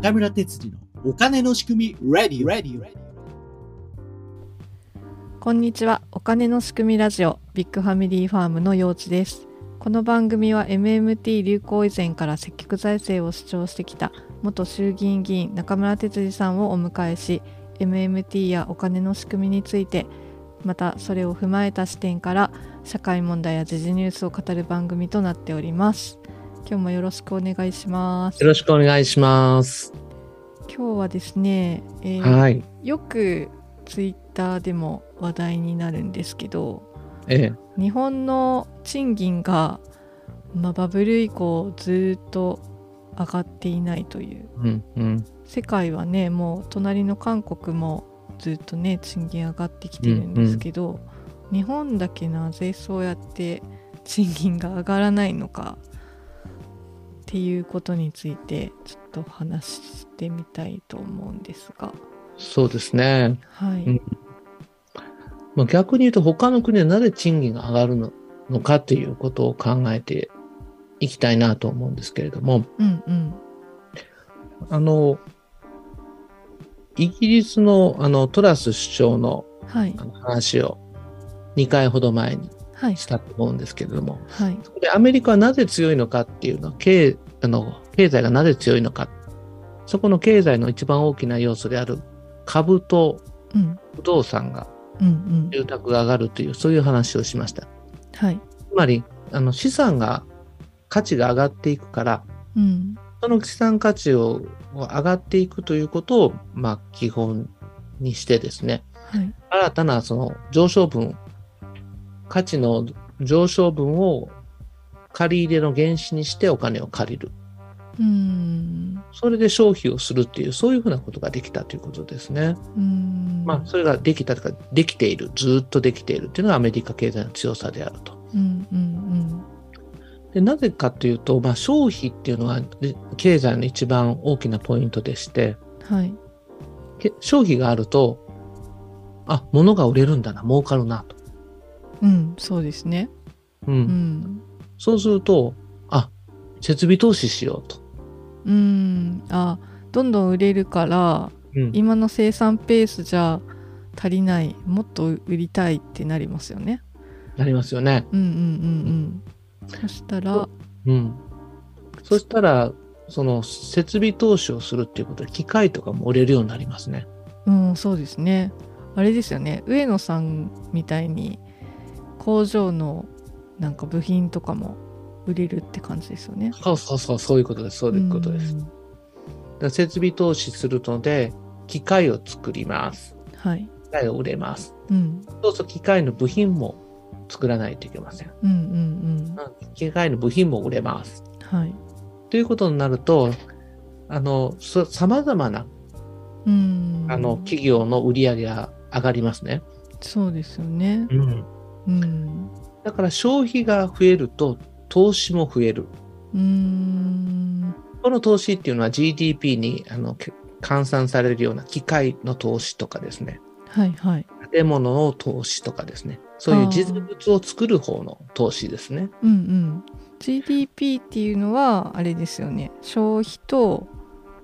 中村哲次のお金の仕組み Ready Ready こんにちは。お金の仕組みラジオビッグファミリーファームの陽地です。この番組は MMT 流行以前から積極財政を主張してきた元衆議院議員中村哲司さんをお迎えし MMT やお金の仕組みについてまたそれを踏まえた視点から社会問題や時事ニュースを語る番組となっております。今日もよろしくお願いしますよろしくお願いします。今日はですね、えーはい。よくツイッターでも話題になるんですけどええ。日本の賃金が、まあ、バブル以降ずっと上がっていないといううんうん。世界はねもう隣の韓国もずっとね賃金上がってきてるんですけど、日本だけなぜそうやって賃金が上がらないのかっていうことについてちょっと話してみたいと思うんですが。そうですね。はい、うん。まあ、逆に言うと他の国でなぜ賃金が上がるののかということを考えていきたいなと思うんですけれども、うんうん。あの、イギリスのあのトラス首相のはい。あの話を2回ほど前にはいしたと思うんですけれども、はい。そこでアメリカはなぜ強いのかっていうのは、経あの経済がなぜ強いのか、そこの経済の一番大きな要素である株とうん。不動産が、うん住宅が上がるという、そういう話をしました。はい。つまり、あの資産が、価値が上がっていくから、うん。その資産価値をを上がっていくということを、まあ、基本にしてですね、はい。新たなその上昇分、価値の上昇分を借り入れの原資にしてお金を借りる。うんそれで消費をするっていう、そういうふうなことができたということですね。うんまあ、それができたとか、できている、ずっとできているっていうのがアメリカ経済の強さであると。うんうんでなぜかというと、まあ、消費っていうのはで経済の一番大きなポイントでして、うんはいけ消費があると、あ、物が売れるんだな、儲かるなと。うんそうですねうん。うんそうすると、あ、設備投資しようと。うんあどんどん売れるからうん。今の生産ペースじゃ足りないもっと売りたいってなりますよねなりますよね。うんうんうんうんそしたらうん。そしたら、その設備投資をするっていうことで、機械とかも売れるようになりますね。うんそうですねあれですよね上野さんみたいに工場のなんか部品とかも売れるって感じですよねそうそうそう、そういうことです。そういうことです。だ設備投資するので、機械を作ります。うんはい機械を売れます。うんそうすると機械の部品も作らないといけません。うんうん機械の部品も売れます。うんはいということになると、あの、そ様々な、うんあの、企業の売り上げが上がりますね。そうですよねうん。うんだから消費が増えると、投資も増える。うんこの投資っていうのは GDP にあのけ換算されるような機械の投資とかですね。はいはい建物の投資とかですね。そういう実物を作る方の投資ですね。うんうん GDP っていうのはあれですよね消費と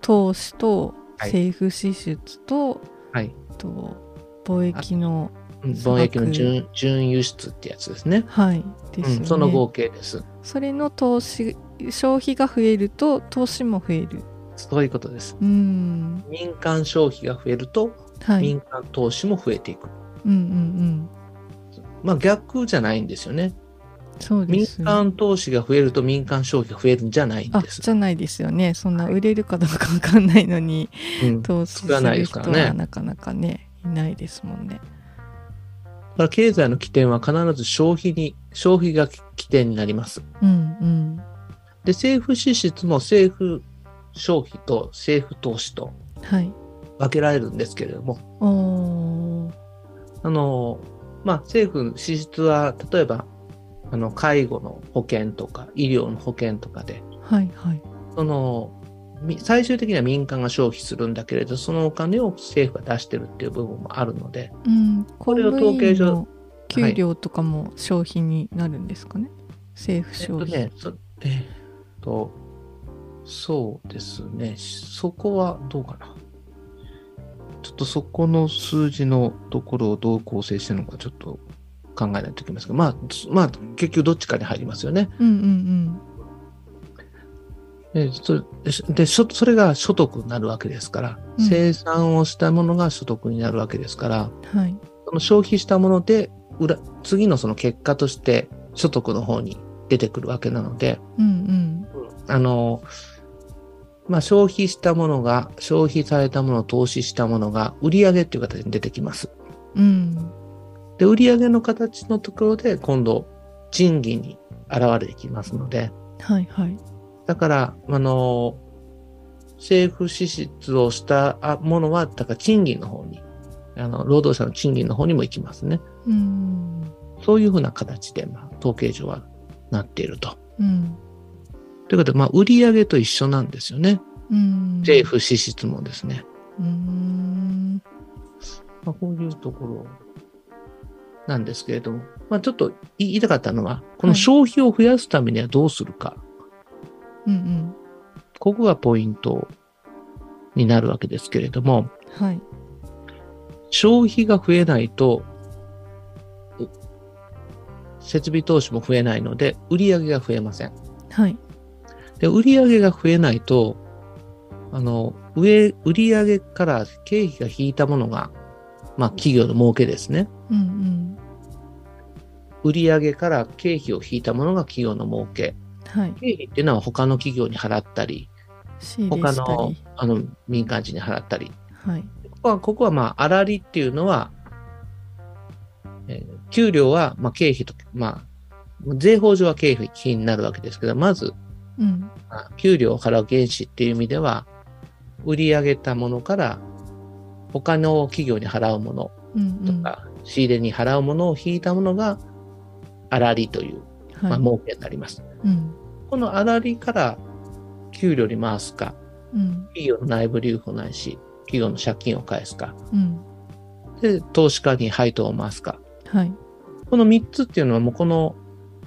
投資とはい政府支出と、はい。と貿易の貿易の準準輸出ってやつですね。はいですよね、うん、その合計です。それの投資消費が増えると投資も増えるそういうことです。うん民間消費が増えると、はい民間投資も増えていく。うんうんうんまあ逆じゃないんですよね。そうで民す間投資が増えると民間消費が増えるんじゃないんあです。じゃないですよねそんな売れるかどうかわかんないのにうん、だ投資する人はなかなかねいないですもんねから経済の起点は必ず消費に、消費が起点になります。うんうん。で、政府支出も政府消費と政府投資とはい。分けられるんですけれども、おー。あの、まあ、政府支出は、例えば、あの、介護の保険とか、医療の保険とかで、はいはい。その、み最終的には民間が消費するんだけれど、そのお金を政府が出してるっていう部分もあるので、うん公れを務統計上給料とかも消費になるんですかね、政府えっ消費、とね、そえーっと、そうですね。そこはどうかな？ちょっとそこの数字のところをどう構成してるのかちょっと考えないといけませんが、まあ、まあ、結局どっちかに入りますよね。うんうんで、そでそそれが所得になるわけですから、うん生産をしたものが所得になるわけですから、うん。はい。その消費したもので、裏次のその結果として所得の方に出てくるわけなので、うんあの、まあ、消費したものが、消費されたもの、投資したものが、売上っていう形に出てきます。うん。うん。で、売上の形のところで、今度、賃金に現れてきますので、はいはい。だから、あの、政府支出をしたあものは、だから賃金の方に、あの、労働者の賃金の方にも行きますね。うん。そういうふうな形で、まあ、統計上はなっていると。うん。ということで、まあ、売上と一緒なんですよね。うん。政府支出もですね。うん。まあ、こういうところなんですけれども、まあ、ちょっと言いたかったのは、このはい消費を増やすためにはどうするか。うんうん。ここがポイントになるわけですけれども、はい。消費が増えないと、う設備投資も増えないので、売上が増えません。はい。で、売上が増えないと、あの、上、売上から経費が引いたものが、まあ、企業の儲けですね。うんうん。売上から経費を引いたものが企業の儲け。はい。経費っていうのは他の企業に払ったり、他のり。あの民間人に払ったり。はい。ここは、ここはまあ、粗利っていうのは、えー給料は、まあ、経費と、まあ、税法上は経費になるわけですけど、まず、うん。あ給料を払う原資っていう意味では、売り上げたものから、他の企業に払うものうんうん。とか、仕入れに払うものを引いたものが、粗利という、まあ、はい。儲けになります。うん。この粗利から給料に回すか、うん。企業の内部留保ないし、企業の借金を返すか、うん。で、投資家に配当を回すか。はい。この3つっていうのはもうこの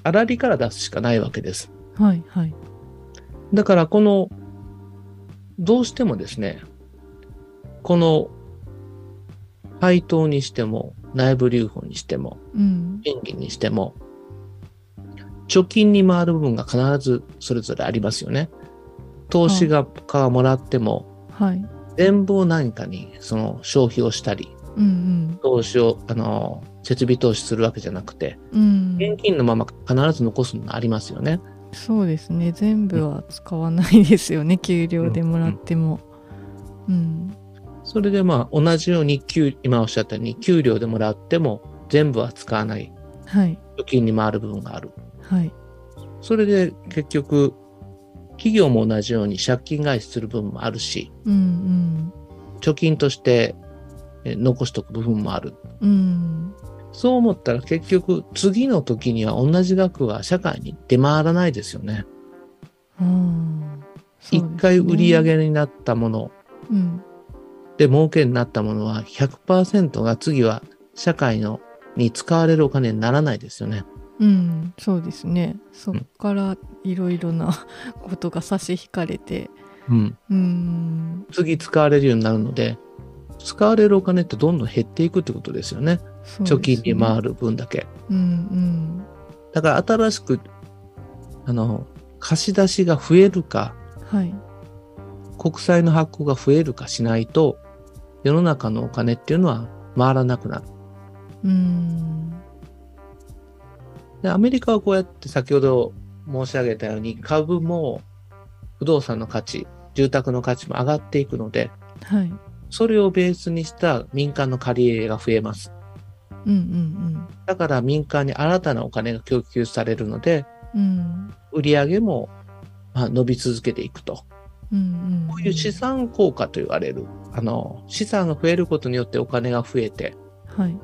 粗利から出すしかないわけです。はい。はい。だからこの、どうしてもですね、この配当にしても、内部留保にしても、うん。賃金にしても、貯金に回る部分が必ずそれぞれありますよね。投資ががもらっても、はい。全部を何かにその消費をしたり、うん投資を、あの、設備投資するわけじゃなくて、うん。うん。現金のまま必ず残すのがありますよね。そうですね。全部は使わないですよね。給料でもらっても。うん。それでまあ同じように給、今おっしゃったように給料でもらっても全部は使わないはい。貯金に回る部分がある。はい。それで結局、企業も同じように借金返しする部分もあるし、うん貯金としてえ残しとく部分もある。うん。うん。そう思ったら結局次の時には同じ額は社会に出回らないですよね。うん。一、回売り上げになったものうん。で儲けになったものは100%が次は社会のに使われるお金にならないですよね。うん。そうですね。そっからいろいろなことが差し引かれて。うん。うん。次使われるようになるので、使われるお金ってどんどん減っていくってことですよね。貯金に回る。る分だけ。うんだから新しく、あの、貸し出しが増えるか、うん。はい。国債の発行が増えるかしないと、世の中のお金っていうのは回らなくなる。うん。で、アメリカはこうやって先ほど申し上げたように株も不動産の価値、住宅の価値も上がっていくので、はい。それをベースにした民間の借り入れが増えます。うんうんだから民間に新たなお金が供給されるので、うん。うん。売上もまあ伸び続けていくと。うんうん。こういう資産効果と言われる、あの、資産が増えることによってお金が増えて、はい。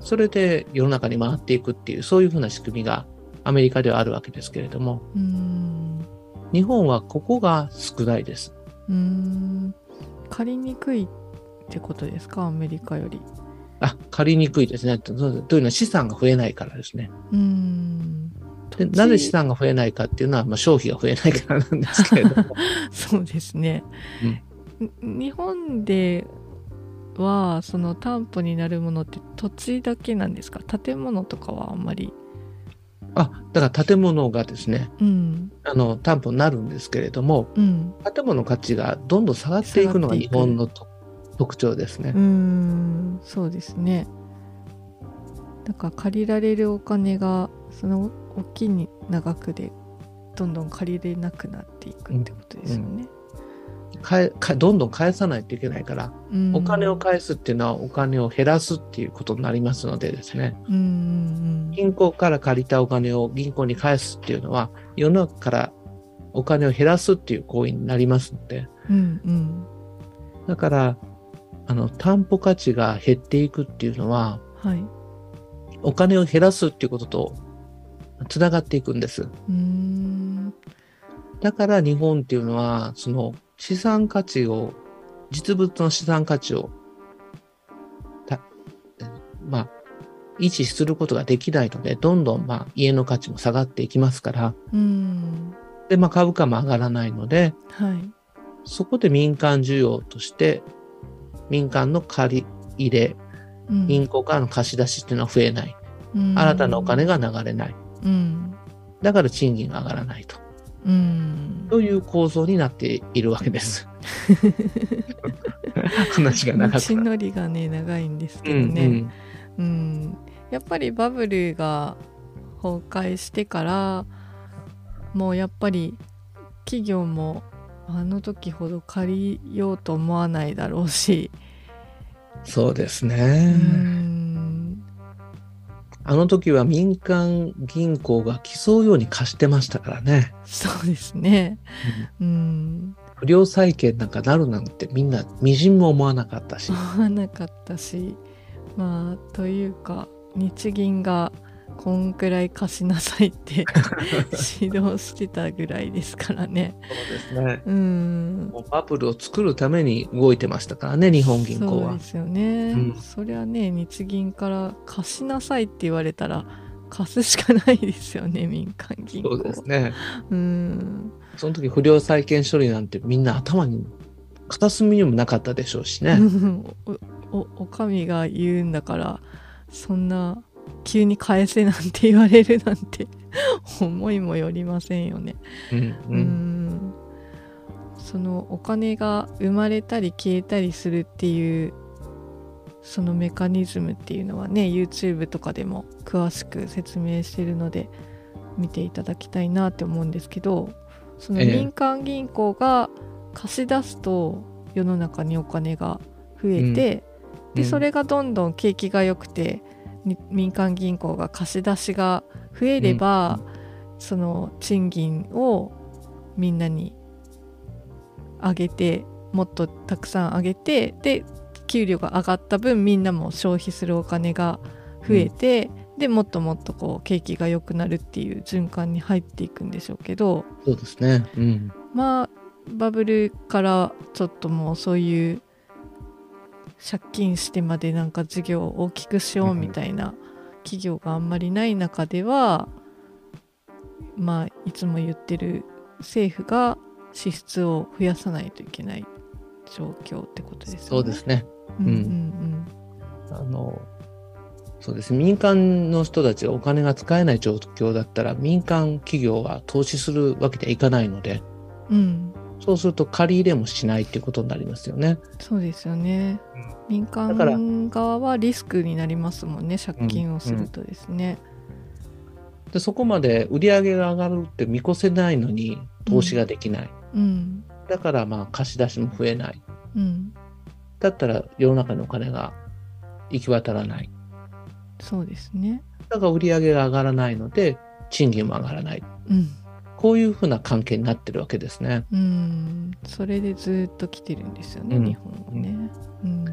それで世の中に回っていくっていう、そういうふうな仕組みがアメリカではあるわけですけれども、うん。日本はここが少ないです。うん。借りにくいってことですかアメリカより。あ、借りにくいですね。とというのは資産が増えないからですね。うん。でなぜ資産が増えないかっていうのは、まあ、消費が増えないからなんですけれども。そうですね。ん日本ではその担保になるものって土地だけなんですか？建物とかはあんまり。あだから建物がですね、うん。あの担保になるんですけれども、うん。建物の価値がどんどん下がっていくのが日本のと特徴ですね。うー。ん。そうですね。だから借りられるお金がその大きい長くでどんどん借りれなくなっていくってことですよね、返かどんどん返さないといけないから、うん。お金を返すっていうのはお金を減らすっていうことになりますのでですね、うんうん銀行から借りたお金を銀行に返すっていうのは、世の中からお金を減らすっていう行為になりますので、うんうん。だから、あの、担保価値が減っていくっていうのは、はい。お金を減らすっていうこととつながっていくんです。うーん。だから日本っていうのは、その資産価値を、実物の資産価値を、たまあ、維持することができないので、どんどん、まあ、家の価値も下がっていきますから、うんで、まあ、株価も上がらないので、はいそこで民間需要として、民間の借り入れ、うん銀行からの貸し出しっていうのは増えない。うん新たなお金が流れない。うんだから賃金が上がらないと。うん。という構造になっているわけです。話が長く道。のりがね長いんですけうんどね、うん。やっぱりバブルが崩壊してからもうやっぱり企業もあの時ほど借りようと思わないだろうし、そうですうね。んあの時は民間銀行が競うように貸してましたからね。そうですねうん不良債権なんかなるなんてみんなみじんも思わなかったし。思わなかったしまあというか日銀がこんくらい貸しなさいって 指導してたぐらいですからね。そうですね。うんもうバブルを作るために動いてましたからね、日本銀行はそうで。すよね、うんそりゃね日銀から貸しなさいって言われたら貸すしかないですよね民間銀行そうですね。うんその時不良債権処理なんてみんな頭に片隅にもなかったでしょうしね。おおお上が言うんだからそんな急に返せなんて言われるなんて 思いもよりませんよね。うんううん。んそのお金が生まれたり消えたりするっていうそのメカニズムっていうのはね YouTube とかでも詳しく説明してるので見ていただきたいなって思うんですけどそのええ民間銀行が貸し出すと世の中にお金が増えて、でそれがどんどん景気が良くてに民間銀行が貸し出しが増えれば、その賃金をみんなに上げてもっとたくさん上げてで給料が上がった分みんなも消費するお金が増えて、でもっともっとこう景気が良くなるっていう循環に入っていくんでしょうけどそうですね。うん。まあバブルからちょっともうそういう借金してまでなんか事業を大きくしようみたいな企業があんまりない中ではまあいつも言ってる政府が支出を増やさないといけない状況ってことですよね。そうですね。うんうんあの、そうです。民間の人たちがお金が使えない状況だったら、民間企業は投資するわけにはいかないので、うんうんそうすると借り入れもしないっていうことになりますよね。そうですよね。民間側はリスクになりますもんね借金をするとですね。で、そこまで売り上げが上がるって見越せないのに投資ができない。うんだからまあ貸し出しも増えない。うんだったら世の中にお金が行き渡らない。そうですね。だから売り上げが上がらないので、賃金も上がらない。うんこういうふうな関係になってるわけですね。うんそれでずっと来てるんですよね、うん日本はね。うん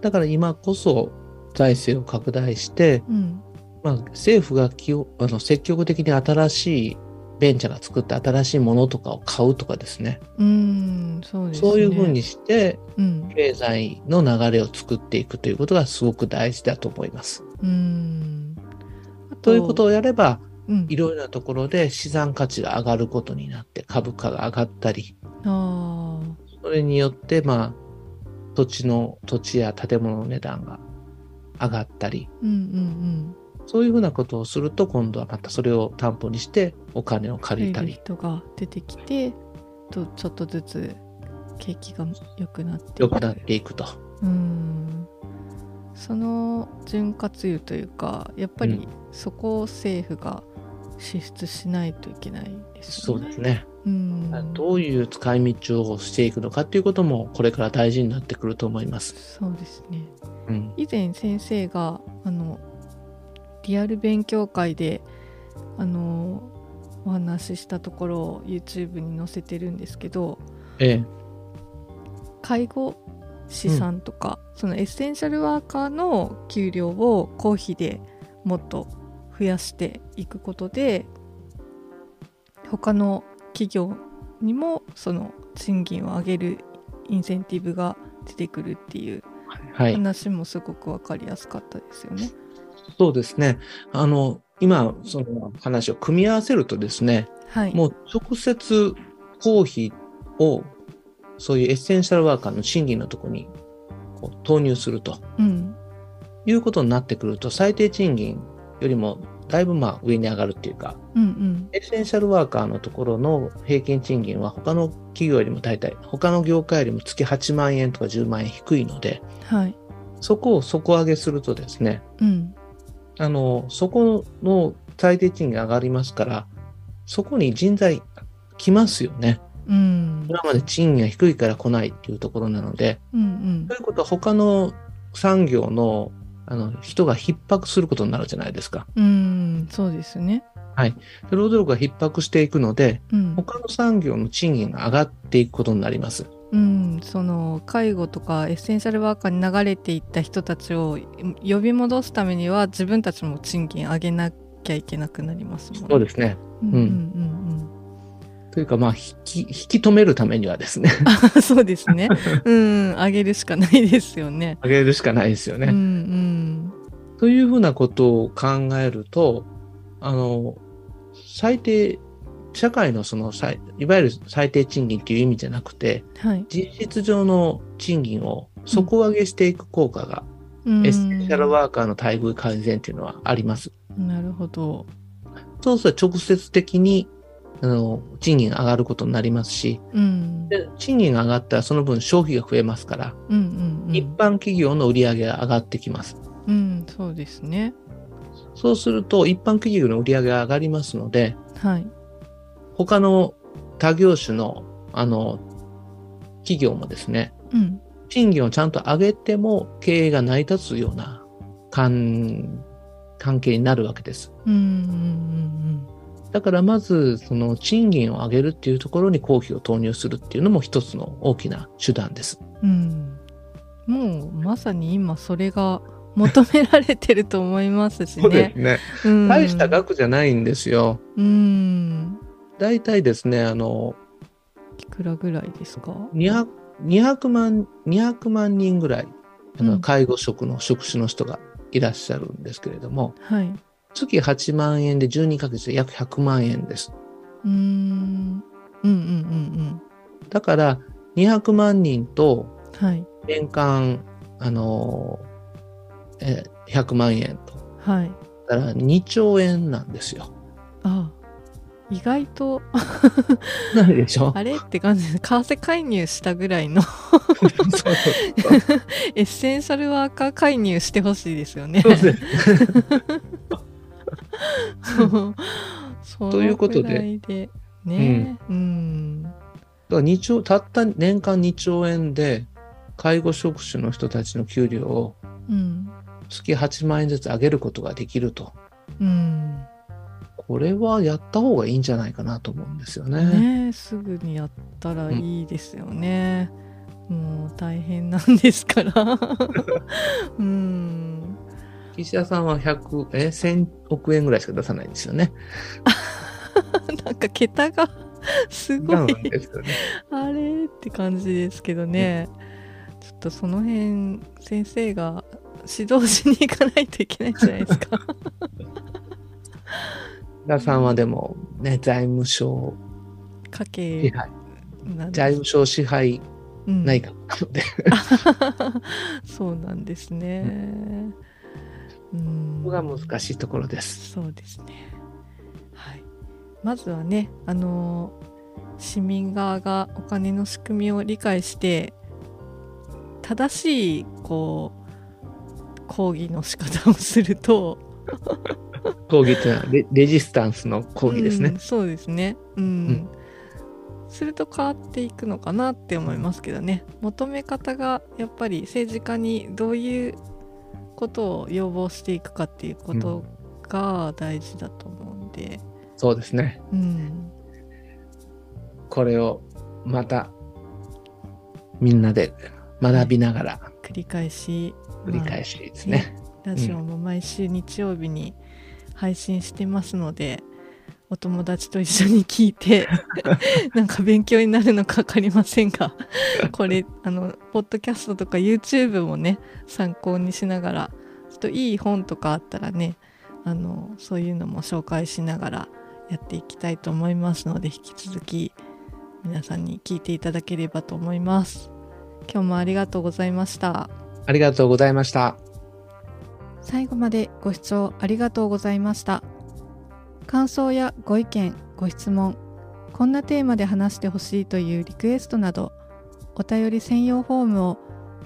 だから今こそ財政を拡大して、うんまあ、政府が気をあの積極的に新しいベンチャーが作った新しいものとかを買うとかですね。うんそうですね。そういうふうにしてうん経済の流れを作っていくということがすごく大事だと思います。うんあということをやればうんいろいろなところで資産価値が上がることになって株価が上がったり、あそれによって、まあ、土地の、土地や建物の値段が上がったり、ーうんうん。そういうふうなことをすると、今度はまたそれを担保にしてお金をうん借りたり、人が出てきてとちょっとずつ景気が良くなっていく。良くなっていくと。うん。その潤滑油というかやっぱりうん。そこを政府が支出しないといけないですよね。そうですね。うん、どういう使い道をしていくのかっていうことも、これから大事になってくると思います。そうですね。うん。以前先生があのリアル勉強会であのお話ししたところを YouTube に載せてるんですけどええ。介護士さんとか、そのエッセンシャルワーカーの給料を公費でもっと増やしていくことで他の企業にもその賃金を上げるインセンティブが出てくるっていうはい。話もすごく分かりやすかったですよね。そうですね。あの、今、その話を組み合わせるとですね、はい、もう直接公費を、そういうエッセンシャルワーカーの賃金のところにこう投入するとうんいうことになってくると、最低賃金よりもだいぶまあ上に上がるっていうか、うんうん。エッセンシャルワーカーのところの平均賃金は他の企業よりも大体、他の業界よりも月8万円とか10万円低いので、はい。そこを底上げするとですね、うん。あの、そこの最低賃金上がりますから、そこに人材来ますよね。うん。今まで賃金が低いから来ないっていうところなので、うんうん。ということは他の産業のあの人が逼迫することになるじゃないですか。うんそうですね。で労働力が逼迫していくので、うん他の産業の賃金が上がっていくことになります。うん、その介護とかエッセンシャルワーカーに流れていった人たちを呼び戻すためには自分たちも賃金上げなきゃいけなくなりますもんね。そうですね。うんうんうんというか、まあ、引き、引き止めるためにはですね、うん。そうですね。うん、上げるしかないですよね。上げるしかないですよね。うんうんというふうなことを考えると、あの、最低、社会のその最、いわゆる最低賃金っていう意味じゃなくて、はい。実質上の賃金を底上げしていく効果が、うんエッセンシャルワーカーの待遇改善っていうのはあります。なるほど。そうすると直接的に、あの、賃金が上がることになりますし、うん。で賃金が上がったらその分消費が増えますから、うんうんうん。一般企業の売り上げが上がってきます。うん、そうですね。そうすると、一般企業の売り上げが上がりますので、はい。他の他業種の、あの、企業もですね、うん。賃金をちゃんと上げても経営が成り立つような関関係になるわけです。うんうんだからまず、その賃金を上げるっていうところに公費を投入するっていうのも一つの大きな手段です。うんうん。もうまさに今それが求められてると思いますしね。ね。うん大した額じゃないんですよ。うん。大体ですね、あの、いくらぐらいですか？200 200万、200万人ぐらい、あのうん介護職の職種の人がいらっしゃるんですけれども、はい。月8万円で12ヶ月で約100万円です。うーん。うんうんうんだから、200万人とうん。はい。年間、あのーえー100万円と。はい。だから2兆円なんですよ。あ意外とないでしょ？あれって感じです。為替介入したぐらいの エッセンシャルワーカー介入してほしいですよね。ということででねうん。だから2兆、たった年間2兆円で、介護職種の人たちの給料をうん。月8万円ずつ上げることができると。うん。これはやった方がいいんじゃないかなと思うんですよね。ねえすぐにやったらいいですよね。もう大変なんですから。うん。岸田さんは100、え、1000億円ぐらいしか出さないんですよね。なんか桁が すごいね。あれって感じですけどね、ちょっとその辺先生が指導しに行かないといけないんじゃないですか。田さんはでもね、財務省支家計財務省支配うん内閣なので、そうなんですね。うんここが難しいところです。そうですね。はい。まずはね、あの市民側がお金の仕組みを理解して正しいこう抗議の仕方をすると抗議っていうのはレレジスタンスの抗議ですねうん。そうですね。うん。んすると変わっていくのかなって思いますけどね求め方がやっぱり政治家にどういうことを要望していくかっていうことが大事だと思うんで、そうですね。うん、これをまたみんなで学びながら繰り返し繰り返しですね。ラジオも毎週日曜日に配信してますので、お友達と一緒に聞いて なんか勉強になるのか分かりませんがこれあのポッドキャストとか YouTube もね参考にしながらちょっといい本とかあったらねあのそういうのも紹介しながらやっていきたいと思いますので引き続き皆さんに聞いていただければと思います。今日もありがとうございました。ありがとうございました。最後までご視聴ありがとうございました。感想やご意見、ご質問、こんなテーマで話してほしいというリクエストなど、お便り専用フォームを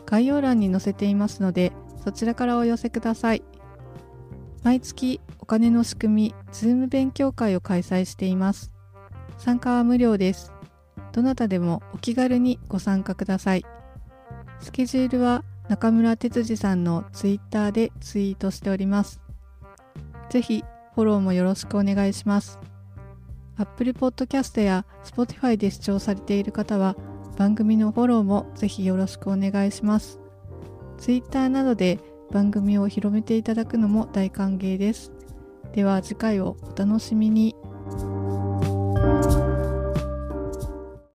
概要欄に載せていますので、そちらからお寄せください。毎月お金の仕組み、Zoom 勉強会を開催しています。参加は無料です。どなたでもお気軽にご参加ください。スケジュールは中村哲司さんのツイッターでツイートしております。ぜひフォローもよろしくお願いします。Apple Podcast や Spotify で視聴されている方は番組のフォローもぜひよろしくお願いします。Twitter などで番組を広めていただくのも大歓迎です。では次回をお楽しみに。